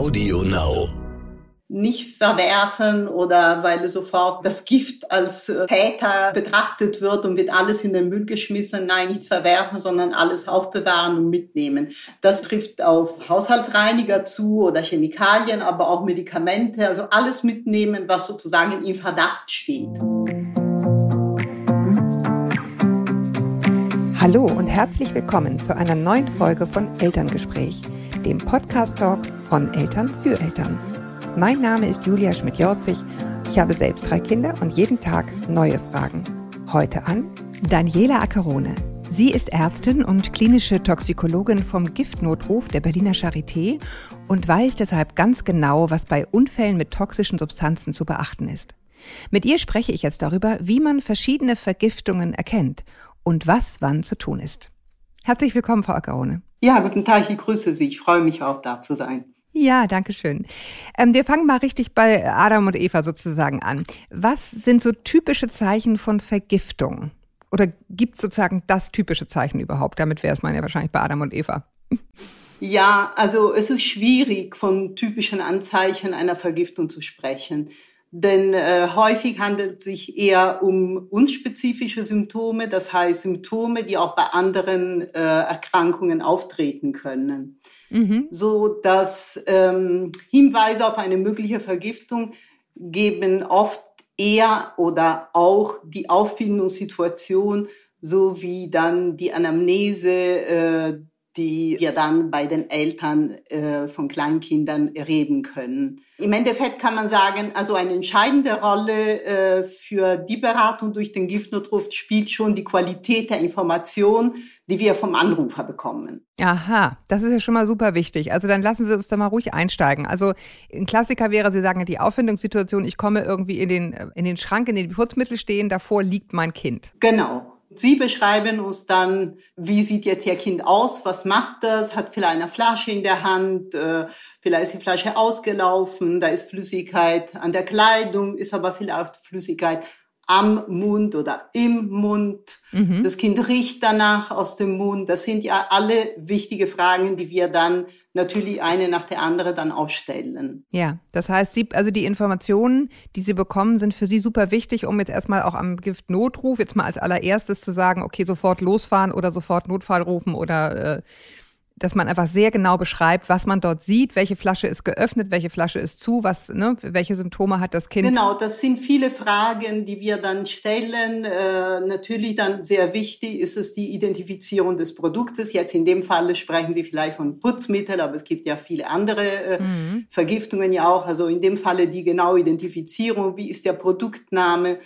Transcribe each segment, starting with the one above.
Audio Now. Nicht verwerfen oder weil sofort das Gift als äh, Täter betrachtet wird und wird alles in den Müll geschmissen. Nein, nichts verwerfen, sondern alles aufbewahren und mitnehmen. Das trifft auf Haushaltsreiniger zu oder Chemikalien, aber auch Medikamente. Also alles mitnehmen, was sozusagen im Verdacht steht. Hallo und herzlich willkommen zu einer neuen Folge von Elterngespräch, dem Podcast-Talk von Eltern für Eltern. Mein Name ist Julia Schmidt-Jorzig. Ich habe selbst drei Kinder und jeden Tag neue Fragen. Heute an Daniela Ackerone. Sie ist Ärztin und klinische Toxikologin vom Giftnotruf der Berliner Charité und weiß deshalb ganz genau, was bei Unfällen mit toxischen Substanzen zu beachten ist. Mit ihr spreche ich jetzt darüber, wie man verschiedene Vergiftungen erkennt und was wann zu tun ist. Herzlich willkommen, Frau Ackerone. Ja, guten Tag, ich grüße Sie. Ich freue mich auch, da zu sein. Ja, danke schön. Ähm, wir fangen mal richtig bei Adam und Eva sozusagen an. Was sind so typische Zeichen von Vergiftung? Oder gibt es sozusagen das typische Zeichen überhaupt? Damit wäre es man ja wahrscheinlich bei Adam und Eva. Ja, also es ist schwierig, von typischen Anzeichen einer Vergiftung zu sprechen. Denn äh, häufig handelt es sich eher um unspezifische Symptome, das heißt Symptome, die auch bei anderen äh, Erkrankungen auftreten können. Mhm. So dass ähm, Hinweise auf eine mögliche Vergiftung geben oft eher oder auch die Auffindungssituation sowie dann die Anamnese äh, die wir dann bei den Eltern äh, von Kleinkindern erleben können. Im Endeffekt kann man sagen, also eine entscheidende Rolle äh, für die Beratung durch den Giftnotruf spielt schon die Qualität der Information, die wir vom Anrufer bekommen. Aha, das ist ja schon mal super wichtig. Also dann lassen Sie uns da mal ruhig einsteigen. Also ein Klassiker wäre, Sie sagen, die Auffindungssituation, ich komme irgendwie in den, in den Schrank, in den die Putzmittel stehen, davor liegt mein Kind. Genau. Sie beschreiben uns dann, wie sieht jetzt Ihr Kind aus, was macht das, hat vielleicht eine Flasche in der Hand, äh, vielleicht ist die Flasche ausgelaufen, da ist Flüssigkeit an der Kleidung, ist aber vielleicht Flüssigkeit am Mund oder im Mund. Mhm. Das Kind riecht danach aus dem Mund. Das sind ja alle wichtige Fragen, die wir dann natürlich eine nach der anderen dann auch stellen. Ja, das heißt, Sie, also die Informationen, die Sie bekommen, sind für Sie super wichtig, um jetzt erstmal auch am Giftnotruf jetzt mal als allererstes zu sagen, okay, sofort losfahren oder sofort Notfall rufen oder äh, dass man einfach sehr genau beschreibt, was man dort sieht, welche Flasche ist geöffnet, welche Flasche ist zu, was, ne, welche Symptome hat das Kind. Genau, das sind viele Fragen, die wir dann stellen. Äh, natürlich dann sehr wichtig ist es die Identifizierung des Produktes. Jetzt in dem Fall sprechen Sie vielleicht von Putzmittel, aber es gibt ja viele andere äh, mhm. Vergiftungen ja auch. Also in dem Falle die genaue Identifizierung, wie ist der Produktname,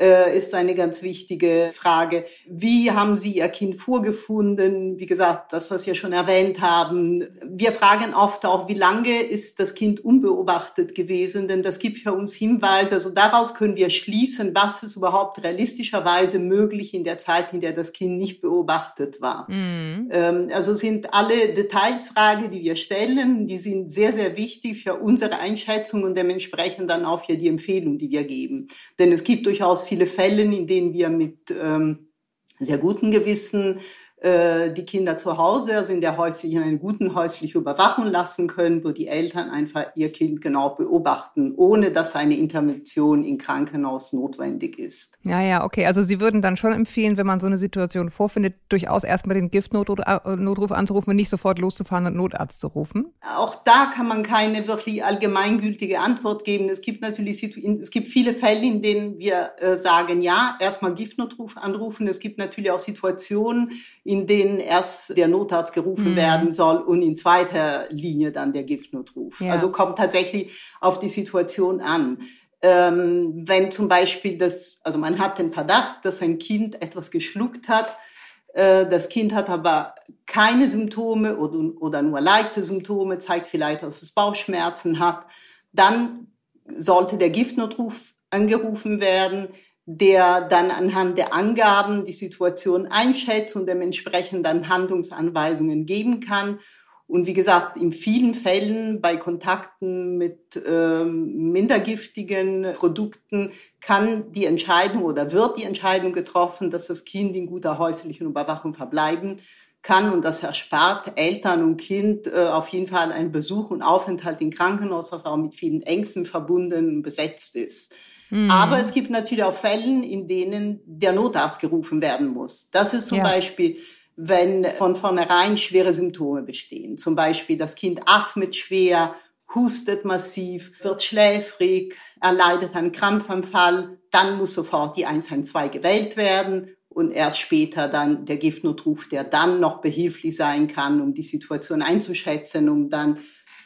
äh, ist eine ganz wichtige Frage. Wie haben Sie Ihr Kind vorgefunden? Wie gesagt, das, was wir schon erwähnt haben. Wir fragen oft auch, wie lange ist das Kind unbeobachtet gewesen? Denn das gibt für uns Hinweise. Also daraus können wir schließen, was ist überhaupt realistischerweise möglich in der Zeit, in der das Kind nicht beobachtet war. Mhm. Ähm, also sind alle Detailsfragen, die wir stellen, die sind sehr, sehr wichtig für unsere Einschätzung und dementsprechend dann auch für die Empfehlung, die wir geben. Denn es gibt durchaus viele Fälle, in denen wir mit ähm, sehr gutem Gewissen äh, die Kinder zu Hause, also in der häuslichen, eine guten häusliche Überwachung lassen können, wo die Eltern einfach ihr Kind genau beobachten, ohne dass eine Intervention im Krankenhaus notwendig ist. Ja, ja, okay. Also Sie würden dann schon empfehlen, wenn man so eine Situation vorfindet, durchaus erstmal den Giftnotruf äh, anzurufen und nicht sofort loszufahren und Notarzt zu rufen? Auch da kann man keine wirklich allgemeingültige Antwort geben. Es gibt natürlich, es gibt viele Fälle, in denen wir äh, sagen, ja, erstmal Giftnotruf anrufen. Es gibt natürlich auch Situationen, in denen erst der Notarzt gerufen mhm. werden soll und in zweiter Linie dann der Giftnotruf. Ja. Also kommt tatsächlich auf die Situation an. Ähm, wenn zum Beispiel das, also man hat den Verdacht, dass ein Kind etwas geschluckt hat, äh, das Kind hat aber keine Symptome oder, oder nur leichte Symptome, zeigt vielleicht, dass es Bauchschmerzen hat, dann sollte der Giftnotruf angerufen werden der dann anhand der Angaben die Situation einschätzt und dementsprechend dann Handlungsanweisungen geben kann. Und wie gesagt, in vielen Fällen bei Kontakten mit ähm, mindergiftigen Produkten kann die Entscheidung oder wird die Entscheidung getroffen, dass das Kind in guter häuslichen Überwachung verbleiben kann und das erspart Eltern und Kind äh, auf jeden Fall einen Besuch und Aufenthalt im Krankenhaus, das auch mit vielen Ängsten verbunden und besetzt ist. Mhm. Aber es gibt natürlich auch Fälle, in denen der Notarzt gerufen werden muss. Das ist zum ja. Beispiel, wenn von vornherein schwere Symptome bestehen. Zum Beispiel das Kind atmet schwer, hustet massiv, wird schläfrig, erleidet einen Krampfanfall, dann muss sofort die 112 gewählt werden und erst später dann der Giftnotruf, der dann noch behilflich sein kann, um die Situation einzuschätzen, um dann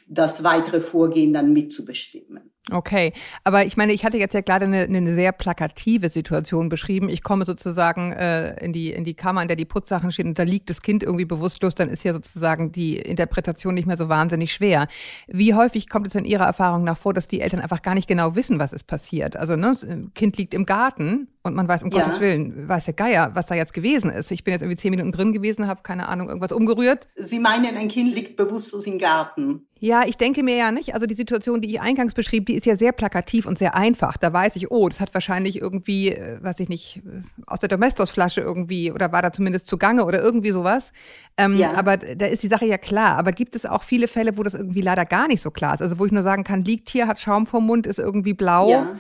das weitere Vorgehen dann mitzubestimmen. Okay, aber ich meine, ich hatte jetzt ja gerade eine, eine sehr plakative Situation beschrieben. Ich komme sozusagen äh, in die in die Kammer, in der die Putzsachen stehen und da liegt das Kind irgendwie bewusstlos, dann ist ja sozusagen die Interpretation nicht mehr so wahnsinnig schwer. Wie häufig kommt es in Ihrer Erfahrung nach vor, dass die Eltern einfach gar nicht genau wissen, was ist passiert? Also ne, Kind liegt im Garten und man weiß um ja. Gottes Willen, weiß der Geier, was da jetzt gewesen ist. Ich bin jetzt irgendwie zehn Minuten drin gewesen, habe keine Ahnung, irgendwas umgerührt. Sie meinen, ein Kind liegt bewusstlos im Garten? Ja, ich denke mir ja nicht. Also die Situation, die ich eingangs beschrieb, die ist ja sehr plakativ und sehr einfach. Da weiß ich, oh, das hat wahrscheinlich irgendwie, äh, weiß ich nicht, äh, aus der Domestos-Flasche irgendwie oder war da zumindest zugange oder irgendwie sowas. Ähm, ja. Aber da ist die Sache ja klar. Aber gibt es auch viele Fälle, wo das irgendwie leider gar nicht so klar ist? Also wo ich nur sagen kann, liegt hier, hat Schaum vom Mund, ist irgendwie blau. Ja.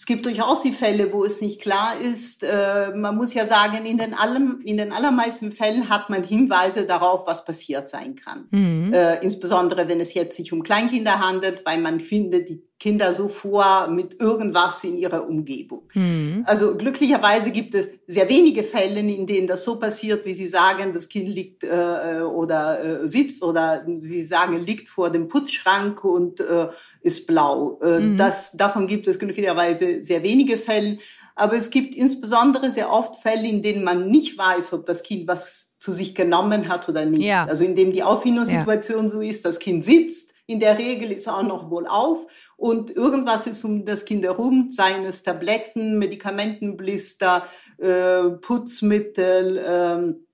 Es gibt durchaus die Fälle, wo es nicht klar ist. Äh, man muss ja sagen, in den, allem, in den allermeisten Fällen hat man Hinweise darauf, was passiert sein kann. Mhm. Äh, insbesondere wenn es jetzt sich um Kleinkinder handelt, weil man findet, die Kinder so vor mit irgendwas in ihrer Umgebung. Mhm. Also glücklicherweise gibt es sehr wenige Fälle, in denen das so passiert, wie Sie sagen, das Kind liegt äh, oder äh, sitzt oder wie Sie sagen, liegt vor dem Putzschrank und äh, ist blau. Äh, mhm. das, davon gibt es glücklicherweise sehr wenige Fälle. Aber es gibt insbesondere sehr oft Fälle, in denen man nicht weiß, ob das Kind was zu sich genommen hat oder nicht. Ja. Also in dem die Auffindungssituation ja. so ist, das Kind sitzt, in der Regel ist auch noch wohl auf und irgendwas ist um das Kind herum, seien es Tabletten, Medikamentenblister, äh, Putzmittel, ähm,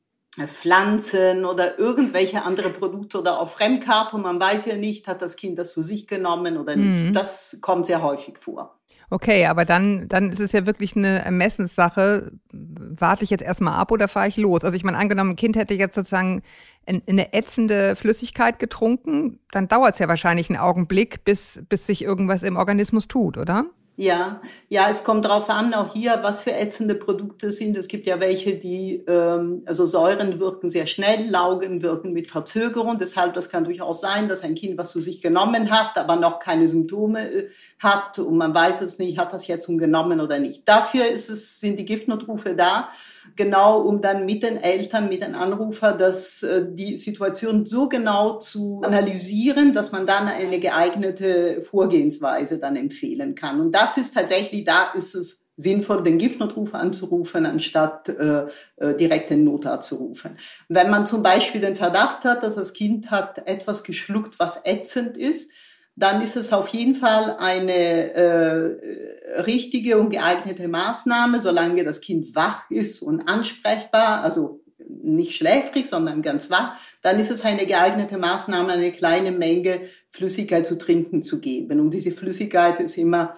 Pflanzen oder irgendwelche andere Produkte oder auch Fremdkörper. Man weiß ja nicht, hat das Kind das zu sich genommen oder nicht. Mhm. Das kommt sehr häufig vor. Okay, aber dann, dann ist es ja wirklich eine Ermessenssache. Warte ich jetzt erstmal ab oder fahre ich los? Also ich meine, angenommen, ein Kind hätte jetzt sozusagen eine ätzende Flüssigkeit getrunken, dann dauert es ja wahrscheinlich einen Augenblick, bis, bis sich irgendwas im Organismus tut, oder? Ja, ja, es kommt darauf an, auch hier, was für ätzende Produkte sind. Es gibt ja welche, die, ähm, also Säuren wirken sehr schnell, Laugen wirken mit Verzögerung. Deshalb, das kann durchaus sein, dass ein Kind was zu sich genommen hat, aber noch keine Symptome äh, hat und man weiß es nicht, hat das jetzt genommen oder nicht. Dafür ist es, sind die Giftnotrufe da genau um dann mit den Eltern, mit den Anrufern, dass äh, die Situation so genau zu analysieren, dass man dann eine geeignete Vorgehensweise dann empfehlen kann. Und das ist tatsächlich, da ist es sinnvoll, den Giftnotrufer anzurufen, anstatt äh, äh, direkt den Notarzt zu rufen. Wenn man zum Beispiel den Verdacht hat, dass das Kind hat etwas geschluckt, was ätzend ist, dann ist es auf jeden Fall eine äh, richtige und geeignete Maßnahme, solange das Kind wach ist und ansprechbar, also nicht schläfrig, sondern ganz wach, dann ist es eine geeignete Maßnahme, eine kleine Menge Flüssigkeit zu trinken zu geben. Und diese Flüssigkeit ist immer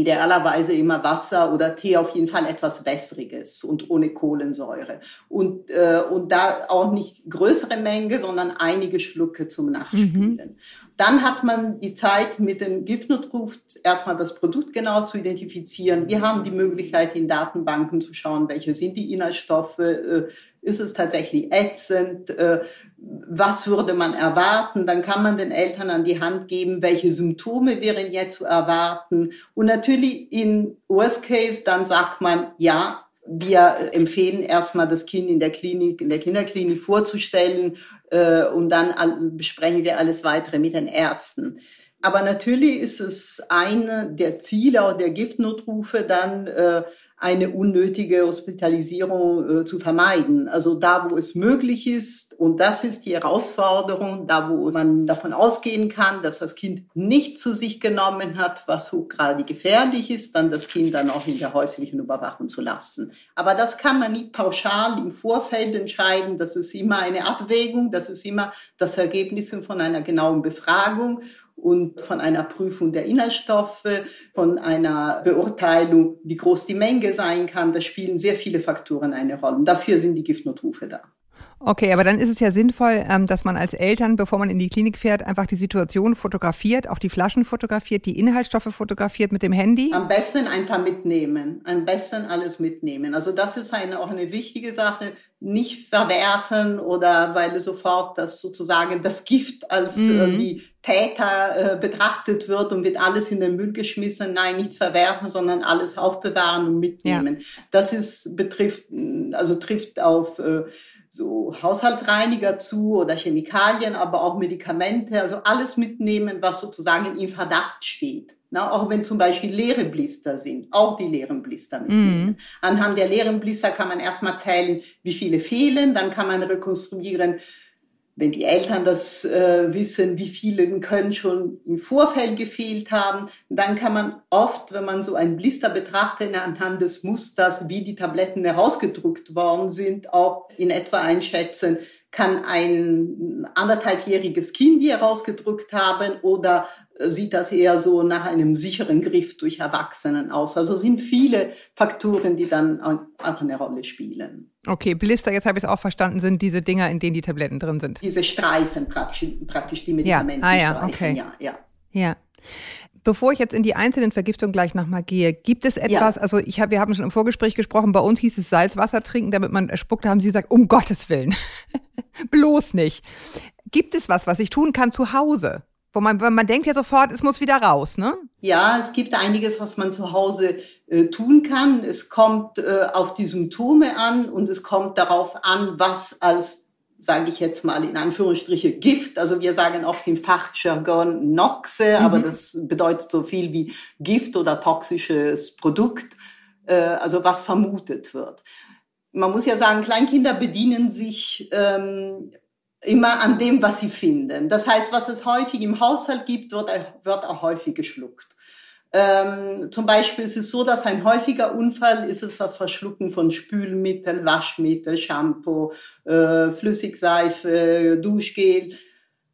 idealerweise immer Wasser oder Tee, auf jeden Fall etwas Wässriges und ohne Kohlensäure. Und, äh, und da auch nicht größere Menge, sondern einige Schlucke zum Nachspielen. Mhm. Dann hat man die Zeit mit dem Giftnotruf erstmal das Produkt genau zu identifizieren. Wir haben die Möglichkeit, in Datenbanken zu schauen, welche sind die Inhaltsstoffe, äh, ist es tatsächlich ätzend, äh, was würde man erwarten. Dann kann man den Eltern an die Hand geben, welche Symptome wären jetzt zu erwarten. Und natürlich in Worst Case, dann sagt man, ja, wir empfehlen erstmal das Kind in der Klinik, in der Kinderklinik vorzustellen äh, und dann besprechen wir alles weitere mit den Ärzten. Aber natürlich ist es eine der Ziele auch der Giftnotrufe dann äh, eine unnötige Hospitalisierung äh, zu vermeiden. Also da, wo es möglich ist, und das ist die Herausforderung, da, wo man davon ausgehen kann, dass das Kind nicht zu sich genommen hat, was gerade gefährlich ist, dann das Kind dann auch in der häuslichen Überwachung zu lassen. Aber das kann man nicht pauschal im Vorfeld entscheiden. Das ist immer eine Abwägung, das ist immer das Ergebnis von einer genauen Befragung und von einer Prüfung der Inhaltsstoffe, von einer Beurteilung, wie groß die Menge sein kann. Da spielen sehr viele Faktoren eine Rolle. Und dafür sind die Giftnotrufe da. Okay, aber dann ist es ja sinnvoll, ähm, dass man als Eltern, bevor man in die Klinik fährt, einfach die Situation fotografiert, auch die Flaschen fotografiert, die Inhaltsstoffe fotografiert mit dem Handy. Am besten einfach mitnehmen, am besten alles mitnehmen. Also das ist eine, auch eine wichtige Sache, nicht verwerfen oder weil sofort das sozusagen das Gift als mhm. äh, die Täter äh, betrachtet wird und wird alles in den Müll geschmissen. Nein, nichts verwerfen, sondern alles aufbewahren und mitnehmen. Ja. Das ist betrifft, also trifft auf äh, so Haushaltsreiniger zu oder Chemikalien, aber auch Medikamente, also alles mitnehmen, was sozusagen im Verdacht steht. Na, auch wenn zum Beispiel leere Blister sind, auch die leeren Blister mitnehmen. Mm. Anhand der leeren Blister kann man erstmal zählen, wie viele fehlen, dann kann man rekonstruieren, wenn die Eltern das äh, wissen, wie viele können schon im Vorfeld gefehlt haben, dann kann man oft, wenn man so einen Blister betrachtet, anhand des Musters, wie die Tabletten herausgedruckt worden sind, auch in etwa einschätzen, kann ein anderthalbjähriges Kind die herausgedrückt haben oder sieht das eher so nach einem sicheren Griff durch Erwachsenen aus. Also sind viele Faktoren, die dann auch eine Rolle spielen. Okay, Blister, jetzt habe ich es auch verstanden, sind diese Dinger, in denen die Tabletten drin sind. Diese Streifen praktisch, praktisch die Medikamente. Ja, ah, ja, okay. ja, ja. Ja. Bevor ich jetzt in die einzelnen Vergiftungen gleich nochmal gehe, gibt es etwas, ja. also ich hab, wir haben schon im Vorgespräch gesprochen, bei uns hieß es Salzwasser trinken, damit man spuckt, da haben Sie gesagt, um Gottes Willen, bloß nicht. Gibt es was, was ich tun kann zu Hause? Wo man, man denkt ja sofort, es muss wieder raus, ne? Ja, es gibt einiges, was man zu Hause äh, tun kann. Es kommt äh, auf die Symptome an und es kommt darauf an, was als, sage ich jetzt mal in Anführungsstriche, Gift, also wir sagen oft im Fachjargon Noxe, mhm. aber das bedeutet so viel wie Gift oder toxisches Produkt, äh, also was vermutet wird. Man muss ja sagen, Kleinkinder bedienen sich ähm, immer an dem, was sie finden. Das heißt, was es häufig im Haushalt gibt, wird, wird auch häufig geschluckt. Ähm, zum Beispiel ist es so, dass ein häufiger Unfall ist es das Verschlucken von Spülmittel, Waschmittel, Shampoo, äh, Flüssigseife, Duschgel.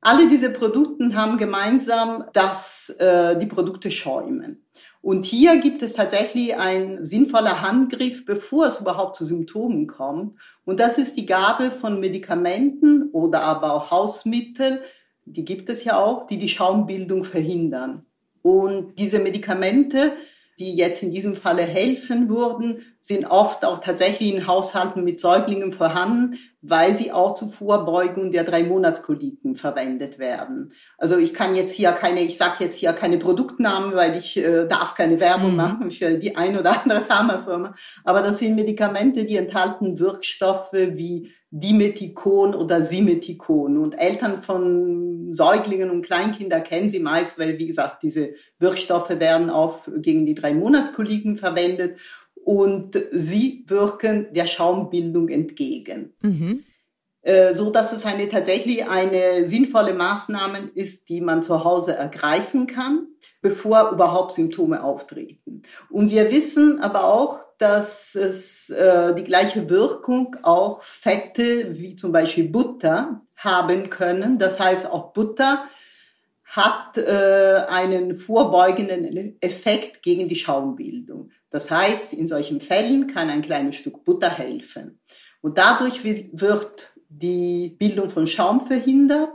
Alle diese Produkte haben gemeinsam, dass äh, die Produkte schäumen. Und hier gibt es tatsächlich ein sinnvoller Handgriff, bevor es überhaupt zu Symptomen kommt. Und das ist die Gabe von Medikamenten oder aber auch Hausmittel, die gibt es ja auch, die die Schaumbildung verhindern. Und diese Medikamente die jetzt in diesem Falle helfen würden, sind oft auch tatsächlich in Haushalten mit Säuglingen vorhanden, weil sie auch zur Vorbeugung der drei Monatskoliken verwendet werden. Also ich kann jetzt hier keine, ich sage jetzt hier keine Produktnamen, weil ich äh, darf keine Werbung mhm. machen für die ein oder andere Pharmafirma. Aber das sind Medikamente, die enthalten Wirkstoffe wie Dimethikon oder Simethikon. Und Eltern von Säuglingen und Kleinkindern kennen sie meist, weil, wie gesagt, diese Wirkstoffe werden auch gegen die drei Monatskoliken verwendet und sie wirken der Schaumbildung entgegen. Mhm. Äh, so dass es eine tatsächlich eine sinnvolle Maßnahme ist, die man zu Hause ergreifen kann, bevor überhaupt Symptome auftreten. Und wir wissen aber auch, dass es äh, die gleiche Wirkung auch Fette wie zum Beispiel Butter haben können. Das heißt, auch Butter hat äh, einen vorbeugenden Effekt gegen die Schaumbildung. Das heißt, in solchen Fällen kann ein kleines Stück Butter helfen. Und dadurch wird die Bildung von Schaum verhindert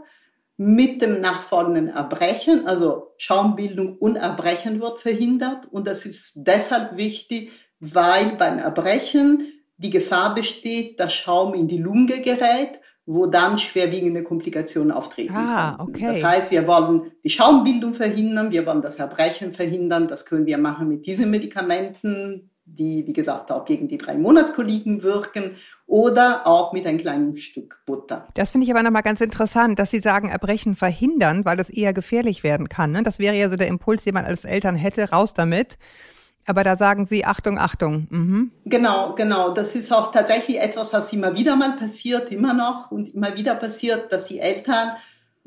mit dem nachfolgenden Erbrechen, also Schaumbildung und Erbrechen wird verhindert. Und das ist deshalb wichtig, weil beim Erbrechen die Gefahr besteht, dass Schaum in die Lunge gerät, wo dann schwerwiegende Komplikationen auftreten. Ah, okay. Das heißt, wir wollen die Schaumbildung verhindern, wir wollen das Erbrechen verhindern. Das können wir machen mit diesen Medikamenten, die, wie gesagt, auch gegen die drei Monatskoliken wirken oder auch mit einem kleinen Stück Butter. Das finde ich aber nochmal ganz interessant, dass Sie sagen, Erbrechen verhindern, weil das eher gefährlich werden kann. Ne? Das wäre ja so der Impuls, den man als Eltern hätte, raus damit. Aber da sagen Sie Achtung, Achtung. Mhm. Genau, genau. Das ist auch tatsächlich etwas, was immer wieder mal passiert, immer noch und immer wieder passiert, dass die Eltern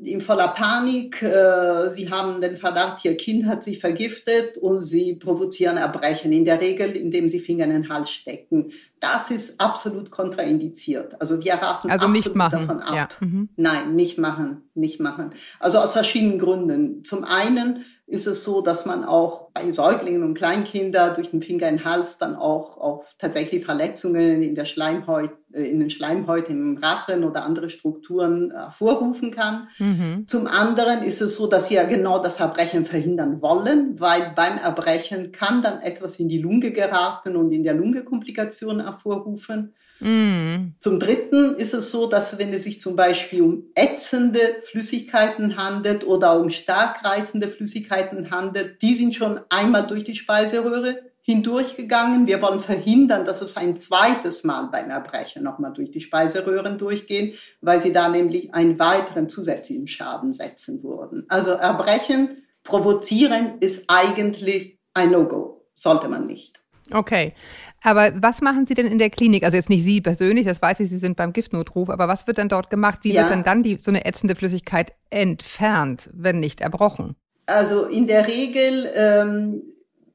in voller Panik. Äh, sie haben den Verdacht, ihr Kind hat sich vergiftet und sie provozieren Erbrechen. In der Regel, indem sie Finger in den Hals stecken. Das ist absolut kontraindiziert. Also wir raten also absolut davon ab. Ja. Mhm. Nein, nicht machen, nicht machen. Also aus verschiedenen Gründen. Zum einen ist es so, dass man auch bei Säuglingen und Kleinkindern durch den Finger in den Hals dann auch, auch tatsächlich Verletzungen in der Schleimhaut, äh, in den Schleimhäuten im Rachen oder andere Strukturen hervorrufen kann. Mhm. Zum anderen ist es so, dass wir genau das Erbrechen verhindern wollen, weil beim Erbrechen kann dann etwas in die Lunge geraten und in der Lunge Komplikationen hervorrufen. Mhm. Zum Dritten ist es so, dass wenn es sich zum Beispiel um ätzende Flüssigkeiten handelt oder um stark reizende Flüssigkeiten handelt, die sind schon einmal durch die Speiseröhre hindurchgegangen. Wir wollen verhindern, dass es ein zweites Mal beim Erbrechen nochmal durch die Speiseröhren durchgehen, weil sie da nämlich einen weiteren zusätzlichen Schaden setzen würden. Also Erbrechen, provozieren ist eigentlich ein No-Go. Sollte man nicht. Okay. Aber was machen Sie denn in der Klinik? Also jetzt nicht Sie persönlich, das weiß ich, Sie sind beim Giftnotruf, aber was wird dann dort gemacht? Wie ja. wird dann dann die, so eine ätzende Flüssigkeit entfernt, wenn nicht erbrochen? Also in der Regel, ähm,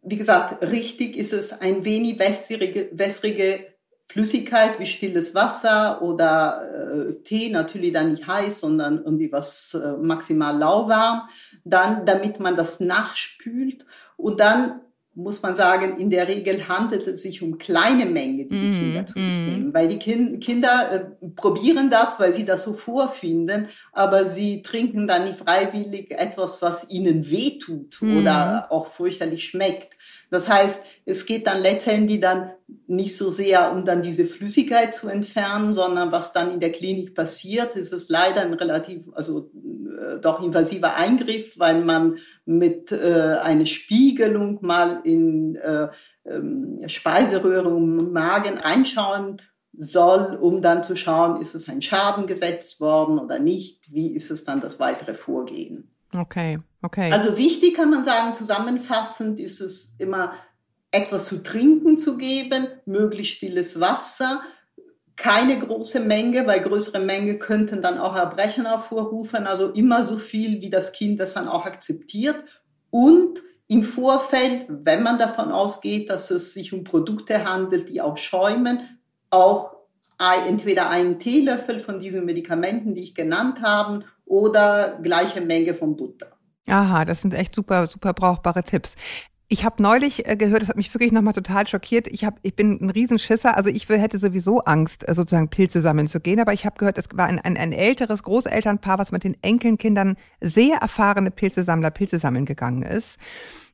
wie gesagt, richtig ist es ein wenig wässrige, wässrige Flüssigkeit wie stilles Wasser oder äh, Tee, natürlich dann nicht heiß, sondern irgendwie was äh, maximal lauwarm. Dann, damit man das nachspült und dann muss man sagen, in der Regel handelt es sich um kleine Mengen, die die mm, Kinder zu sich mm. nehmen. Weil die kind, Kinder äh, probieren das, weil sie das so vorfinden, aber sie trinken dann nicht freiwillig etwas, was ihnen wehtut mm. oder auch fürchterlich schmeckt. Das heißt, es geht dann letztendlich dann nicht so sehr, um dann diese Flüssigkeit zu entfernen, sondern was dann in der Klinik passiert, ist es leider ein relativ, also äh, doch invasiver Eingriff, weil man mit äh, einer Spiegelung mal in äh, äh, Speiseröhre und Magen einschauen soll, um dann zu schauen, ist es ein Schaden gesetzt worden oder nicht, wie ist es dann das weitere Vorgehen. Okay, okay. Also wichtig kann man sagen, zusammenfassend ist es immer etwas zu trinken zu geben, möglichst stilles Wasser, keine große Menge, weil größere Menge könnten dann auch Erbrechen hervorrufen, also immer so viel, wie das Kind das dann auch akzeptiert und im Vorfeld, wenn man davon ausgeht, dass es sich um Produkte handelt, die auch schäumen, auch entweder einen Teelöffel von diesen Medikamenten, die ich genannt habe, oder gleiche Menge von Butter. Aha, das sind echt super, super brauchbare Tipps. Ich habe neulich äh, gehört, das hat mich wirklich nochmal total schockiert. Ich, hab, ich bin ein Riesenschisser, also ich hätte sowieso Angst, äh, sozusagen Pilze sammeln zu gehen, aber ich habe gehört, es war ein, ein, ein älteres Großelternpaar, was mit den Enkelkindern sehr erfahrene Pilzesammler Pilze sammeln gegangen ist.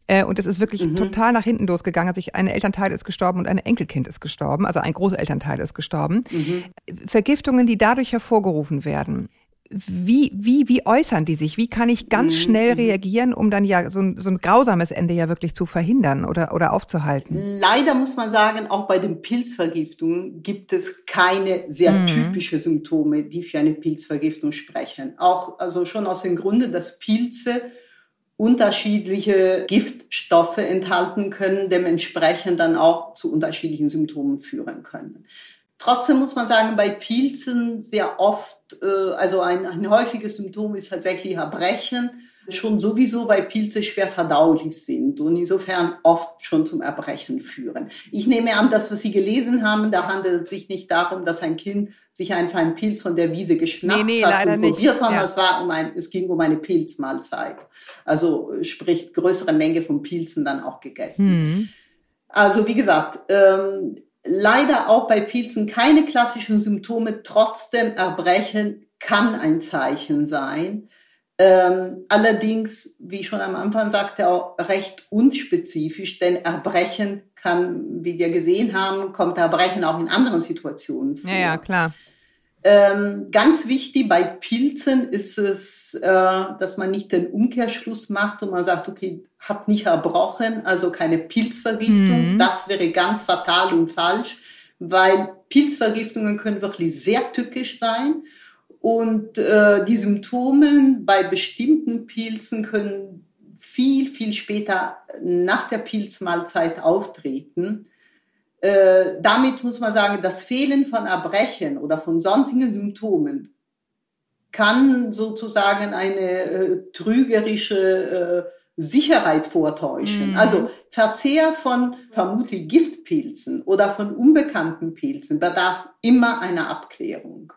Äh, und es ist wirklich mhm. total nach hinten losgegangen. Also ein Elternteil ist gestorben und ein Enkelkind ist gestorben, also ein Großelternteil ist gestorben. Mhm. Vergiftungen, die dadurch hervorgerufen werden wie, wie, wie äußern die sich? Wie kann ich ganz mhm, schnell mhm. reagieren, um dann ja so ein, so ein grausames Ende ja wirklich zu verhindern oder, oder aufzuhalten? Leider muss man sagen, auch bei den Pilzvergiftungen gibt es keine sehr mhm. typische Symptome, die für eine Pilzvergiftung sprechen. Auch also schon aus dem Grunde, dass Pilze unterschiedliche Giftstoffe enthalten können, dementsprechend dann auch zu unterschiedlichen Symptomen führen können. Trotzdem muss man sagen, bei Pilzen sehr oft, äh, also ein, ein häufiges Symptom ist tatsächlich Erbrechen, schon sowieso, weil Pilze schwer verdaulich sind und insofern oft schon zum Erbrechen führen. Ich nehme an, das, was Sie gelesen haben, da handelt es sich nicht darum, dass ein Kind sich einfach einen Pilz von der Wiese geschnappt nee, nee, hat und probiert, nicht. sondern ja. es, war um ein, es ging um eine Pilzmahlzeit. Also sprich größere Menge von Pilzen dann auch gegessen. Mhm. Also wie gesagt, ähm, leider auch bei Pilzen keine klassischen Symptome, trotzdem Erbrechen kann ein Zeichen sein. Ähm, allerdings, wie ich schon am Anfang sagte, auch recht unspezifisch, denn Erbrechen kann, wie wir gesehen haben, kommt Erbrechen auch in anderen Situationen vor. Ja, ja, klar. Ähm, ganz wichtig bei Pilzen ist es, äh, dass man nicht den Umkehrschluss macht und man sagt, okay, hat nicht erbrochen, also keine Pilzvergiftung. Mhm. Das wäre ganz fatal und falsch, weil Pilzvergiftungen können wirklich sehr tückisch sein und äh, die Symptome bei bestimmten Pilzen können viel, viel später nach der Pilzmahlzeit auftreten. Äh, damit muss man sagen, das Fehlen von Erbrechen oder von sonstigen Symptomen kann sozusagen eine äh, trügerische äh, Sicherheit vortäuschen. Mhm. Also Verzehr von vermutlich Giftpilzen oder von unbekannten Pilzen bedarf immer einer Abklärung.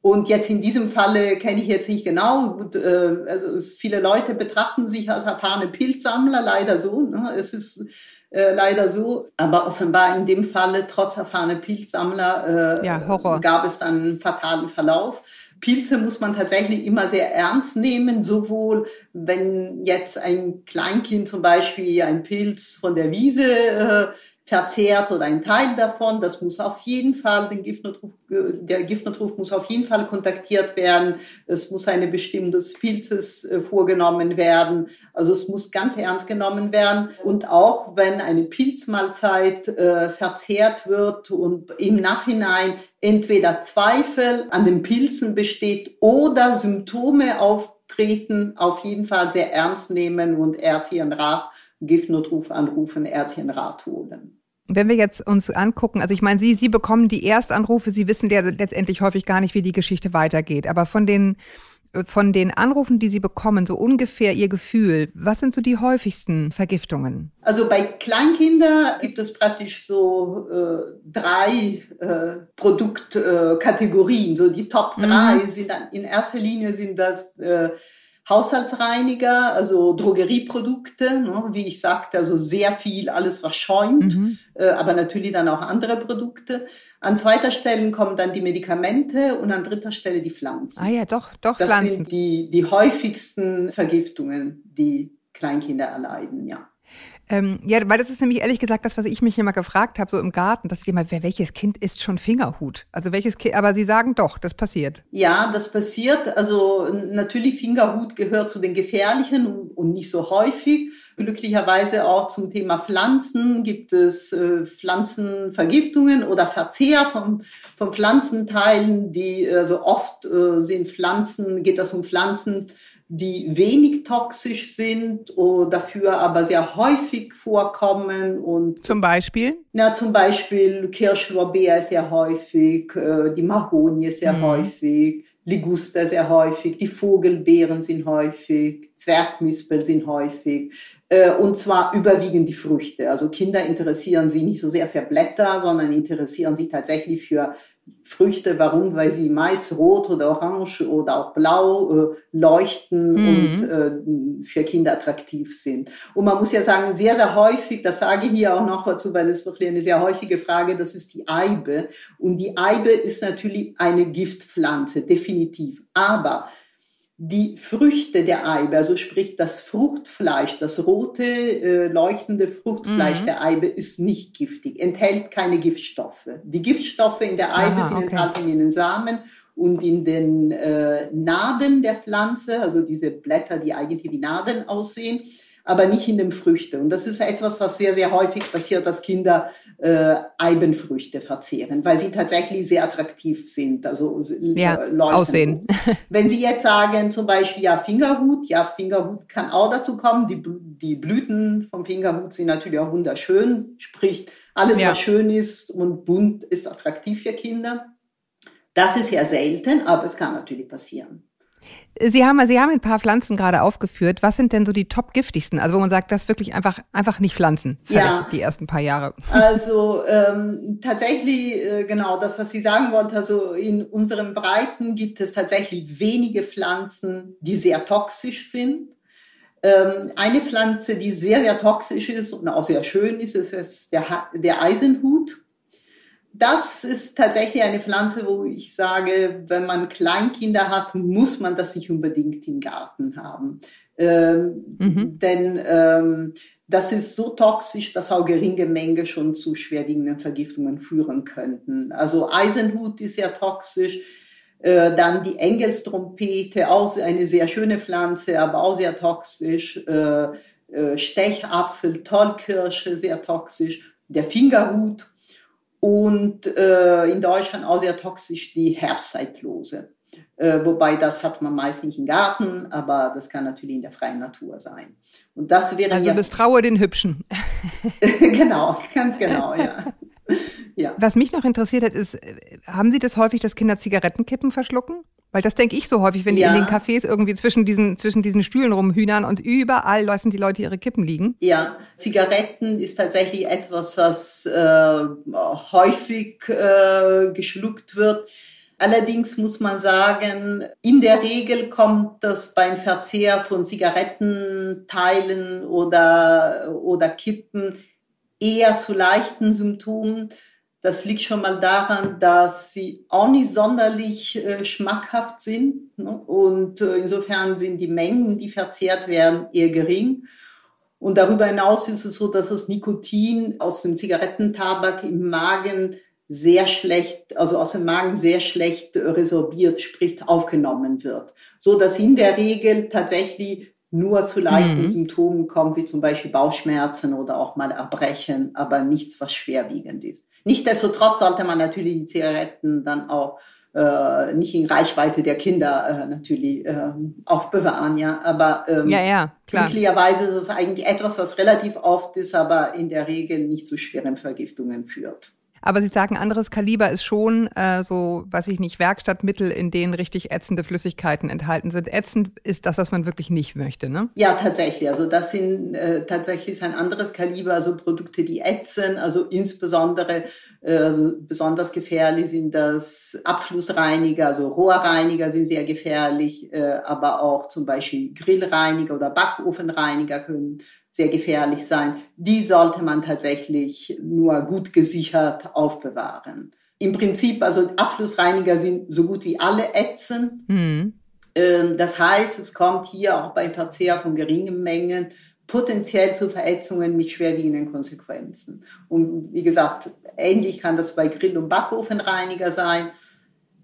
Und jetzt in diesem Falle kenne ich jetzt nicht genau. Gut, äh, also viele Leute betrachten sich als erfahrene Pilzsammler, leider so. Ne? Es ist äh, leider so. Aber offenbar in dem Falle, trotz erfahrener Pilzsammler, äh, ja, gab es dann einen fatalen Verlauf. Pilze muss man tatsächlich immer sehr ernst nehmen, sowohl wenn jetzt ein Kleinkind zum Beispiel ein Pilz von der Wiese äh, verzehrt oder ein Teil davon. Das muss auf jeden Fall, den Giftnotruf, der Giftnotruf muss auf jeden Fall kontaktiert werden. Es muss eine Bestimmung des Pilzes äh, vorgenommen werden. Also es muss ganz ernst genommen werden. Und auch wenn eine Pilzmahlzeit äh, verzehrt wird und im Nachhinein entweder Zweifel an den Pilzen besteht oder Symptome auftreten, auf jeden Fall sehr ernst nehmen und Ärztigen Rat Giftnotruf anrufen, Ärztchen Rat holen. Wenn wir jetzt uns angucken, also ich meine, Sie, Sie bekommen die Erstanrufe, Sie wissen ja letztendlich häufig gar nicht, wie die Geschichte weitergeht. Aber von den, von den Anrufen, die Sie bekommen, so ungefähr Ihr Gefühl, was sind so die häufigsten Vergiftungen? Also bei Kleinkindern gibt es praktisch so äh, drei äh, Produktkategorien. Äh, so die Top drei mhm. sind in erster Linie sind das äh, Haushaltsreiniger, also Drogerieprodukte, ne, wie ich sagte, also sehr viel, alles was schäumt, mhm. äh, aber natürlich dann auch andere Produkte. An zweiter Stelle kommen dann die Medikamente und an dritter Stelle die Pflanzen. Ah ja, doch, doch das Pflanzen. Das sind die, die häufigsten Vergiftungen, die Kleinkinder erleiden, ja. Ähm, ja, weil das ist nämlich ehrlich gesagt das, was ich mich immer gefragt habe, so im Garten, dass ich immer, wer, welches Kind isst schon Fingerhut? Also welches Kind, aber Sie sagen doch, das passiert. Ja, das passiert. Also natürlich Fingerhut gehört zu den gefährlichen und nicht so häufig. Glücklicherweise auch zum Thema Pflanzen gibt es äh, Pflanzenvergiftungen oder Verzehr von, von Pflanzenteilen, die also oft äh, sind Pflanzen, geht das um Pflanzen, die wenig toxisch sind oder dafür aber sehr häufig vorkommen und zum Beispiel na zum Beispiel Kirschlorbeer sehr häufig äh, die Mahonie sehr mhm. häufig Liguster sehr häufig die Vogelbeeren sind häufig Zwergmispel sind häufig äh, und zwar überwiegend die Früchte also Kinder interessieren sich nicht so sehr für Blätter sondern interessieren sich tatsächlich für Früchte. Warum? Weil sie meist rot oder orange oder auch blau äh, leuchten mhm. und äh, für Kinder attraktiv sind. Und man muss ja sagen, sehr, sehr häufig, das sage ich hier auch noch dazu, weil es wirklich eine sehr häufige Frage, das ist die Eibe. Und die Eibe ist natürlich eine Giftpflanze, definitiv. Aber die Früchte der Eibe, also sprich das Fruchtfleisch, das rote, äh, leuchtende Fruchtfleisch mhm. der Eibe ist nicht giftig, enthält keine Giftstoffe. Die Giftstoffe in der Eibe Aha, sind okay. enthalten in den Samen und in den äh, Naden der Pflanze, also diese Blätter, die eigentlich wie Naden aussehen aber nicht in den Früchten. Und das ist etwas, was sehr, sehr häufig passiert, dass Kinder äh, Eibenfrüchte verzehren, weil sie tatsächlich sehr attraktiv sind. Also ja, äh, aussehen. Wenn Sie jetzt sagen, zum Beispiel, ja, Fingerhut, ja, Fingerhut kann auch dazu kommen. Die, die Blüten vom Fingerhut sind natürlich auch wunderschön, sprich, alles, ja. was schön ist und bunt, ist attraktiv für Kinder. Das ist ja selten, aber es kann natürlich passieren. Sie haben, Sie haben ein paar Pflanzen gerade aufgeführt. Was sind denn so die top giftigsten? Also wo man sagt, das wirklich einfach, einfach nicht pflanzen. Ja. Die ersten paar Jahre. Also ähm, tatsächlich, äh, genau das, was Sie sagen wollten. Also in unseren Breiten gibt es tatsächlich wenige Pflanzen, die sehr toxisch sind. Ähm, eine Pflanze, die sehr, sehr toxisch ist und auch sehr schön ist, ist der, der Eisenhut das ist tatsächlich eine Pflanze, wo ich sage, wenn man Kleinkinder hat, muss man das nicht unbedingt im Garten haben. Ähm, mhm. Denn ähm, das ist so toxisch, dass auch geringe Mengen schon zu schwerwiegenden Vergiftungen führen könnten. Also Eisenhut ist sehr toxisch. Äh, dann die Engelstrompete, auch eine sehr schöne Pflanze, aber auch sehr toxisch. Äh, äh, Stechapfel, Tollkirsche, sehr toxisch. Der Fingerhut und äh, in Deutschland auch sehr toxisch die Herbstzeitlose. Äh, wobei das hat man meist nicht im Garten, aber das kann natürlich in der freien Natur sein. Und das wäre also ja, misstraue den Hübschen. genau, ganz genau, ja. ja. Was mich noch interessiert hat, ist, äh, haben Sie das häufig, dass Kinder Zigarettenkippen verschlucken? Weil das denke ich so häufig, wenn ja. die in den Cafés irgendwie zwischen diesen, zwischen diesen Stühlen rumhühnern und überall lassen die Leute ihre Kippen liegen. Ja, Zigaretten ist tatsächlich etwas, was äh, häufig äh, geschluckt wird. Allerdings muss man sagen, in der Regel kommt das beim Verzehr von Zigarettenteilen oder, oder Kippen eher zu leichten Symptomen. Das liegt schon mal daran, dass sie auch nicht sonderlich äh, schmackhaft sind. Ne? Und äh, insofern sind die Mengen, die verzehrt werden, eher gering. Und darüber hinaus ist es so, dass das Nikotin aus dem Zigarettentabak im Magen sehr schlecht, also aus dem Magen sehr schlecht resorbiert, sprich aufgenommen wird. So dass in der Regel tatsächlich nur zu leichten mhm. Symptomen kommt, wie zum Beispiel Bauchschmerzen oder auch mal Erbrechen, aber nichts, was schwerwiegend ist. Nichtsdestotrotz sollte man natürlich die Zigaretten dann auch äh, nicht in Reichweite der Kinder äh, natürlich äh, aufbewahren, ja. Aber ähm, ja, ja, klar. glücklicherweise ist es eigentlich etwas, was relativ oft ist, aber in der Regel nicht zu schweren Vergiftungen führt. Aber Sie sagen, anderes Kaliber ist schon äh, so, weiß ich nicht, Werkstattmittel, in denen richtig ätzende Flüssigkeiten enthalten sind. Ätzend ist das, was man wirklich nicht möchte, ne? Ja, tatsächlich. Also das sind äh, tatsächlich ein anderes Kaliber, also Produkte, die ätzen. Also insbesondere, äh, also besonders gefährlich sind das Abflussreiniger, also Rohrreiniger sind sehr gefährlich, äh, aber auch zum Beispiel Grillreiniger oder Backofenreiniger können sehr gefährlich sein. Die sollte man tatsächlich nur gut gesichert aufbewahren. Im Prinzip, also Abflussreiniger sind so gut wie alle ätzend. Mhm. Ähm, das heißt, es kommt hier auch beim Verzehr von geringen Mengen potenziell zu Verätzungen mit schwerwiegenden Konsequenzen. Und wie gesagt, ähnlich kann das bei Grill- und Backofenreiniger sein.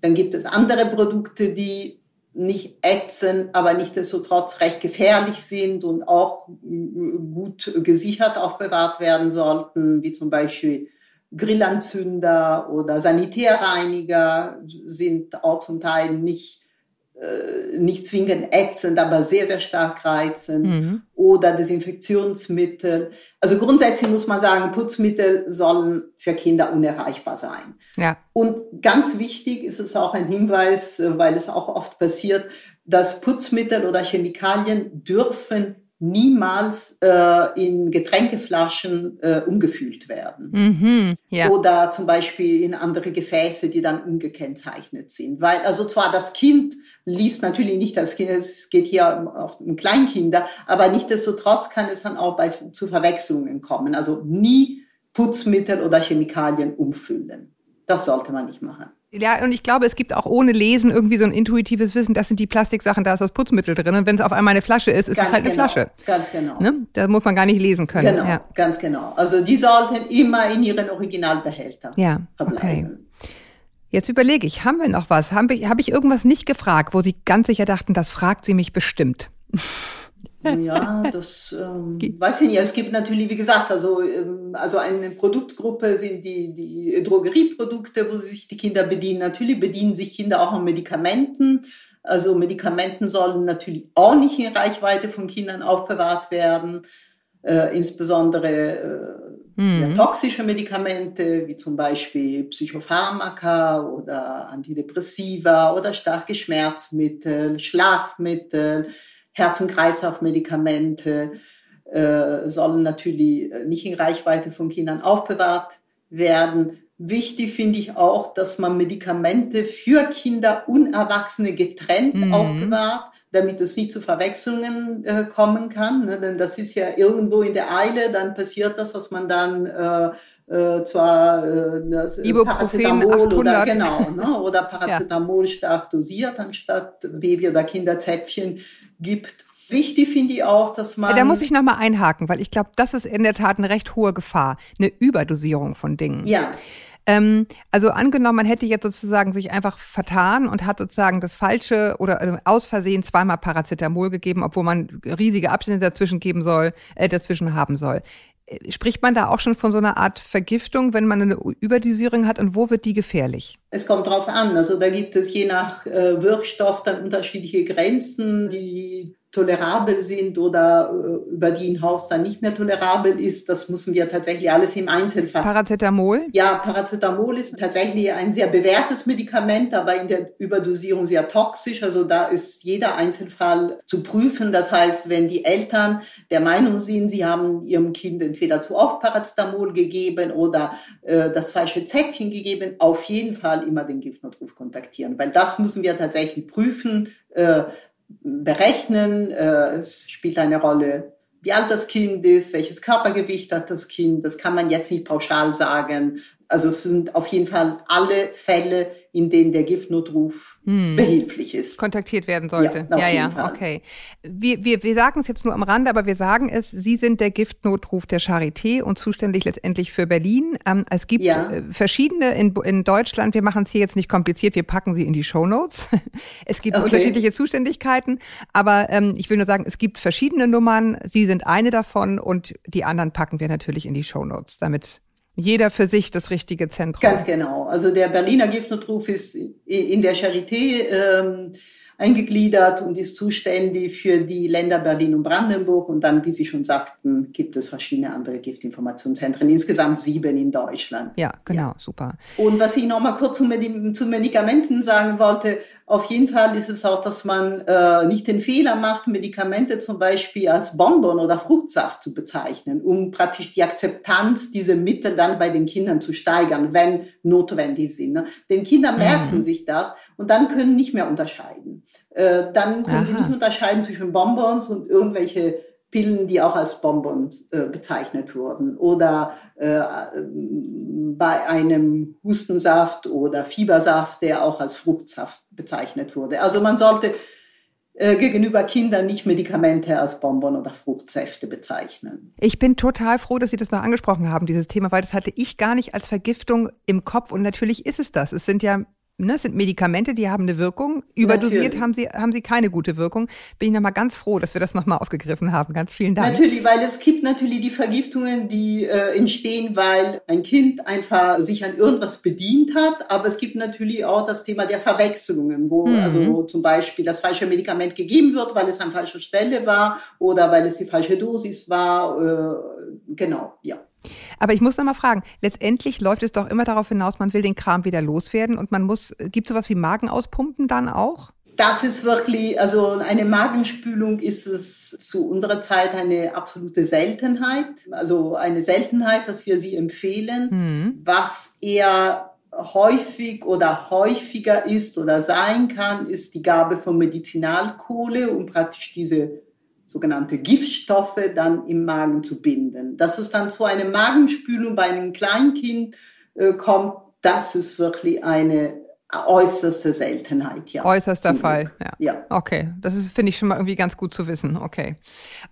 Dann gibt es andere Produkte, die nicht ätzen, aber nichtsdestotrotz recht gefährlich sind und auch gut gesichert aufbewahrt werden sollten, wie zum Beispiel Grillanzünder oder Sanitärreiniger sind auch zum Teil nicht äh, nicht zwingend ätzend, aber sehr, sehr stark reizend mhm. oder Desinfektionsmittel. Also grundsätzlich muss man sagen, Putzmittel sollen für Kinder unerreichbar sein. Ja. Und ganz wichtig ist es auch ein Hinweis, äh, weil es auch oft passiert, dass Putzmittel oder Chemikalien dürfen niemals äh, in Getränkeflaschen äh, umgefüllt werden. Mhm, ja. Oder zum Beispiel in andere Gefäße, die dann ungekennzeichnet sind. Weil, also zwar das Kind liest natürlich nicht das Kind, es geht hier auf um Kleinkinder, aber nichtsdestotrotz kann es dann auch bei, zu Verwechslungen kommen. Also nie Putzmittel oder Chemikalien umfüllen. Das sollte man nicht machen. Ja, und ich glaube, es gibt auch ohne Lesen irgendwie so ein intuitives Wissen, das sind die Plastiksachen, da ist das Putzmittel drin. Und wenn es auf einmal eine Flasche ist, ist ganz es halt genau, eine Flasche. Ganz genau. Ne? Da muss man gar nicht lesen können. Genau, ja. ganz genau. Also die sollten immer in ihren Originalbehälter ja, verbleiben. Okay. Jetzt überlege ich, haben wir noch was? Habe ich, hab ich irgendwas nicht gefragt, wo Sie ganz sicher dachten, das fragt sie mich bestimmt? Ja, das ähm, weiß ich nicht. Es gibt natürlich, wie gesagt, also, ähm, also eine Produktgruppe sind die, die Drogerieprodukte, wo sich die Kinder bedienen. Natürlich bedienen sich Kinder auch an Medikamenten. Also Medikamenten sollen natürlich auch nicht in Reichweite von Kindern aufbewahrt werden. Äh, insbesondere äh, mhm. ja, toxische Medikamente, wie zum Beispiel Psychopharmaka oder Antidepressiva oder starke Schmerzmittel, Schlafmittel Herz- und Kreislaufmedikamente äh, sollen natürlich nicht in Reichweite von Kindern aufbewahrt werden. Wichtig finde ich auch, dass man Medikamente für Kinder und Erwachsene getrennt mhm. aufbewahrt, damit es nicht zu Verwechslungen äh, kommen kann. Ne? Denn das ist ja irgendwo in der Eile, dann passiert das, dass man dann äh, äh, zwar äh, das Paracetamol 800. oder genau ne? oder Paracetamol ja. stark dosiert anstatt Baby- oder Kinderzäpfchen gibt. Wichtig finde ich auch, dass man. Da muss ich nochmal einhaken, weil ich glaube, das ist in der Tat eine recht hohe Gefahr, eine Überdosierung von Dingen. Ja. Ähm, also angenommen, man hätte jetzt sozusagen sich einfach vertan und hat sozusagen das falsche oder äh, aus Versehen zweimal Paracetamol gegeben, obwohl man riesige Abstände dazwischen geben soll, äh, dazwischen haben soll. Äh, spricht man da auch schon von so einer Art Vergiftung, wenn man eine Überdosierung hat und wo wird die gefährlich? Es kommt drauf an. Also da gibt es je nach äh, Wirkstoff dann unterschiedliche Grenzen. Die tolerabel sind oder äh, über die ein Haus dann nicht mehr tolerabel ist, das müssen wir tatsächlich alles im Einzelfall. Paracetamol? Ja, Paracetamol ist tatsächlich ein sehr bewährtes Medikament, aber in der Überdosierung sehr toxisch. Also da ist jeder Einzelfall zu prüfen. Das heißt, wenn die Eltern der Meinung sind, sie haben ihrem Kind entweder zu oft Paracetamol gegeben oder äh, das falsche Zäpfchen gegeben, auf jeden Fall immer den Giftnotruf kontaktieren, weil das müssen wir tatsächlich prüfen. Äh, berechnen. Äh, es spielt eine Rolle, wie alt das Kind ist, welches Körpergewicht hat das Kind. Das kann man jetzt nicht pauschal sagen. Also es sind auf jeden Fall alle Fälle, in denen der Giftnotruf hm. behilflich ist. Kontaktiert werden sollte. Ja, ja, ja. Fall. okay. Wir, wir, wir sagen es jetzt nur am Rande, aber wir sagen es, Sie sind der Giftnotruf der Charité und zuständig letztendlich für Berlin. Ähm, es gibt ja. Äh, verschiedene in, in Deutschland, wir machen es hier jetzt nicht kompliziert, wir packen sie in die Show Notes. Es gibt okay. unterschiedliche Zuständigkeiten, aber ähm, ich will nur sagen, es gibt verschiedene Nummern, Sie sind eine davon und die anderen packen wir natürlich in die Show Notes, damit jeder für sich das richtige Zentrum. Ganz genau. Also der Berliner Giftnotruf ist in der Charité ähm, eingegliedert und ist zuständig für die Länder Berlin und Brandenburg. Und dann, wie Sie schon sagten, gibt es verschiedene andere Giftinformationszentren, insgesamt sieben in Deutschland. Ja, genau, ja. super. Und was ich noch mal kurz zu, zu Medikamenten sagen wollte, auf jeden Fall ist es auch, dass man äh, nicht den Fehler macht, Medikamente zum Beispiel als Bonbon oder Fruchtsaft zu bezeichnen, um praktisch die Akzeptanz dieser Mittel dann bei den Kindern zu steigern, wenn notwendig sind. Ne? Den Kindern merken mhm. sich das und dann können nicht mehr unterscheiden. Äh, dann können Aha. sie nicht unterscheiden zwischen Bonbons und irgendwelche Pillen, die auch als Bonbons äh, bezeichnet wurden oder äh, bei einem Hustensaft oder Fiebersaft, der auch als Fruchtsaft bezeichnet wurde. Also man sollte äh, gegenüber Kindern nicht Medikamente als Bonbon oder Fruchtsäfte bezeichnen. Ich bin total froh, dass Sie das noch angesprochen haben, dieses Thema, weil das hatte ich gar nicht als Vergiftung im Kopf und natürlich ist es das. Es sind ja ne, sind Medikamente, die haben eine Wirkung. Überdosiert haben sie, haben sie keine gute Wirkung. Bin ich nochmal ganz froh, dass wir das nochmal aufgegriffen haben. Ganz vielen Dank. Natürlich, weil es gibt natürlich die Vergiftungen, die äh, entstehen, weil ein Kind einfach sich an irgendwas bedient hat. Aber es gibt natürlich auch das Thema der Verwechslungen, wo mhm. also zum Beispiel das falsche Medikament gegeben wird, weil es an falscher Stelle war oder weil es die falsche Dosis war. Äh, genau, ja. Aber ich muss noch mal fragen, letztendlich läuft es doch immer darauf hinaus, man will den Kram wieder loswerden und man muss, gibt es sowas wie Magen auspumpen dann auch? Das ist wirklich, also eine Magenspülung ist es zu unserer Zeit eine absolute Seltenheit. Also eine Seltenheit, dass wir sie empfehlen. Mhm. Was eher häufig oder häufiger ist oder sein kann, ist die Gabe von Medizinalkohle, um praktisch diese sogenannte Giftstoffe dann im Magen zu binden. Dass es dann zu einer Magenspülung bei einem Kleinkind äh, kommt, das ist wirklich eine äußerste Seltenheit, ja. Äußerster Fall, ja. ja. Okay, das finde ich schon mal irgendwie ganz gut zu wissen. Okay.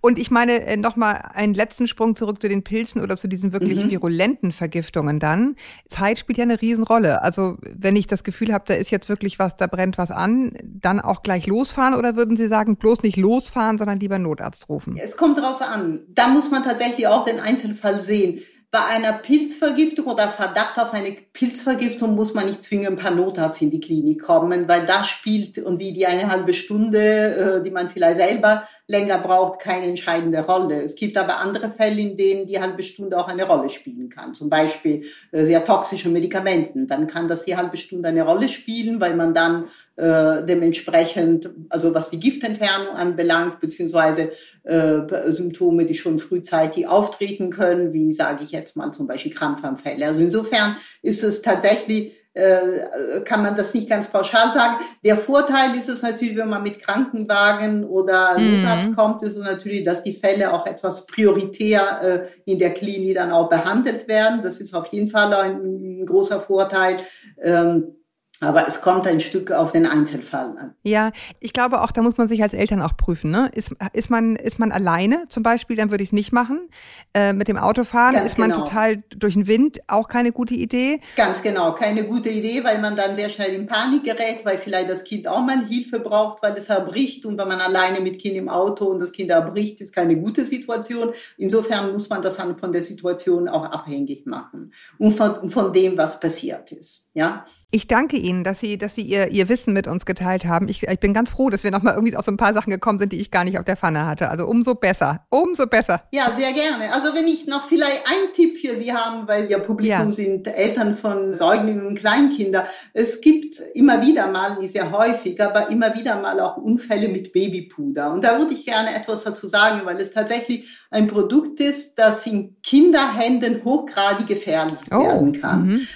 Und ich meine, äh, nochmal einen letzten Sprung zurück zu den Pilzen oder zu diesen wirklich mhm. virulenten Vergiftungen dann. Zeit spielt ja eine Riesenrolle. Also wenn ich das Gefühl habe, da ist jetzt wirklich was, da brennt was an, dann auch gleich losfahren oder würden Sie sagen, bloß nicht losfahren, sondern lieber Notarzt rufen? Es kommt drauf an. Da muss man tatsächlich auch den Einzelfall sehen. Bei einer Pilzvergiftung oder Verdacht auf eine Pilzvergiftung muss man nicht zwingend per Notarzt in die Klinik kommen, weil da spielt und wie die eine halbe Stunde, äh, die man vielleicht selber länger braucht, keine entscheidende Rolle. Es gibt aber andere Fälle, in denen die halbe Stunde auch eine Rolle spielen kann. Zum Beispiel äh, sehr toxische Medikamenten. Dann kann das die halbe Stunde eine Rolle spielen, weil man dann äh, dementsprechend, also was die Giftentfernung anbelangt, beziehungsweise äh, Symptome, die schon frühzeitig auftreten können, wie sage ich jetzt mal zum Beispiel Krampfanfälle. Also insofern ist es tatsächlich äh, kann man das nicht ganz pauschal sagen. Der Vorteil ist es natürlich, wenn man mit Krankenwagen oder mhm. Notarzt kommt, ist es natürlich, dass die Fälle auch etwas prioritär äh, in der Klinik dann auch behandelt werden. Das ist auf jeden Fall ein, ein großer Vorteil. Ähm, aber es kommt ein Stück auf den Einzelfall an. Ja, ich glaube auch, da muss man sich als Eltern auch prüfen. Ne? Ist, ist, man, ist man alleine zum Beispiel, dann würde ich es nicht machen. Äh, mit dem Autofahren Ganz ist man genau. total durch den Wind, auch keine gute Idee. Ganz genau, keine gute Idee, weil man dann sehr schnell in Panik gerät, weil vielleicht das Kind auch mal Hilfe braucht, weil es erbricht. Und wenn man alleine mit Kind im Auto und das Kind erbricht, ist keine gute Situation. Insofern muss man das dann von der Situation auch abhängig machen und von, von dem, was passiert ist. Ja. Ich danke Ihnen, dass Sie, dass Sie Ihr, Ihr Wissen mit uns geteilt haben. Ich, ich bin ganz froh, dass wir nochmal irgendwie auf so ein paar Sachen gekommen sind, die ich gar nicht auf der Pfanne hatte. Also umso besser, umso besser. Ja, sehr gerne. Also wenn ich noch vielleicht einen Tipp für Sie haben, weil Sie ja Publikum ja. sind, Eltern von Säuglingen und Kleinkinder. Es gibt immer wieder mal, nicht sehr häufig, aber immer wieder mal auch Unfälle mit Babypuder. Und da würde ich gerne etwas dazu sagen, weil es tatsächlich ein Produkt ist, das in Kinderhänden hochgradig gefährlich oh. werden kann. Mhm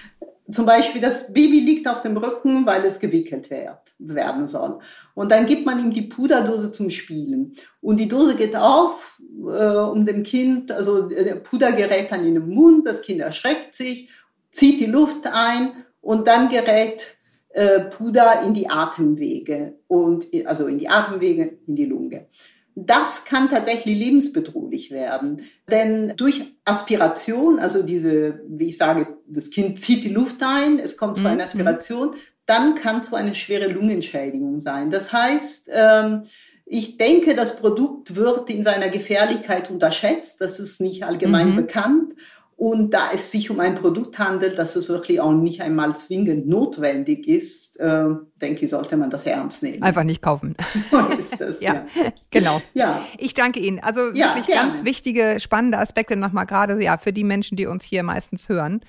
zum Beispiel das Baby liegt auf dem Rücken, weil es gewickelt wird, werden soll. Und dann gibt man ihm die Puderdose zum Spielen. Und die Dose geht auf, äh, um dem Kind, also der Puder gerät dann in den Mund, das Kind erschreckt sich, zieht die Luft ein und dann gerät äh, Puder in die Atemwege und also in die Atemwege, in die Lunge. Das kann tatsächlich lebensbedrohlich werden. Denn durch Aspiration, also diese, wie ich sage, das Kind zieht die Luft ein, es kommt zu einer mhm. Aspiration, dann kann zu einer schwere Lungenschädigung sein. Das heißt, ähm, ich denke, das Produkt wird in seiner Gefährlichkeit unterschätzt. Das ist nicht allgemein mhm. bekannt. Und da es sich um ein Produkt handelt, das es wirklich auch nicht einmal zwingend notwendig ist, äh, denke ich, sollte man das ernst nehmen. Einfach nicht kaufen. So ist das. ja, ja, genau. Ja. Ich danke Ihnen. Also ja, wirklich gerne. ganz wichtige, spannende Aspekte nochmal gerade ja, für die Menschen, die uns hier meistens hören.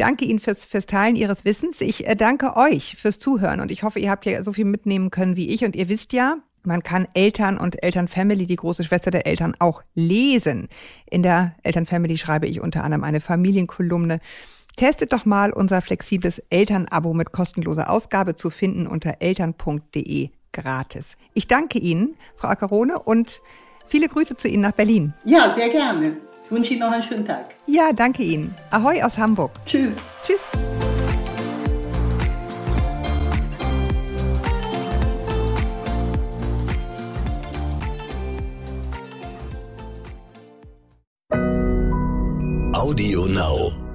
Danke Ihnen fürs, fürs Teilen Ihres Wissens. Ich äh, danke euch fürs Zuhören und ich hoffe, ihr habt ja so viel mitnehmen können wie ich. Und ihr wisst ja, man kann Eltern und Elternfamily, die große Schwester der Eltern, auch lesen. In der Elternfamily schreibe ich unter anderem eine Familienkolumne. Testet doch mal unser flexibles Elternabo mit kostenloser Ausgabe zu finden unter eltern.de gratis. Ich danke Ihnen, Frau Ackerone, und viele Grüße zu Ihnen nach Berlin. Ja, sehr gerne. Ich wünsche Ihnen noch einen schönen Tag. Ja, danke Ihnen. Ahoi aus Hamburg. Tschüss. Tschüss. Audio Now.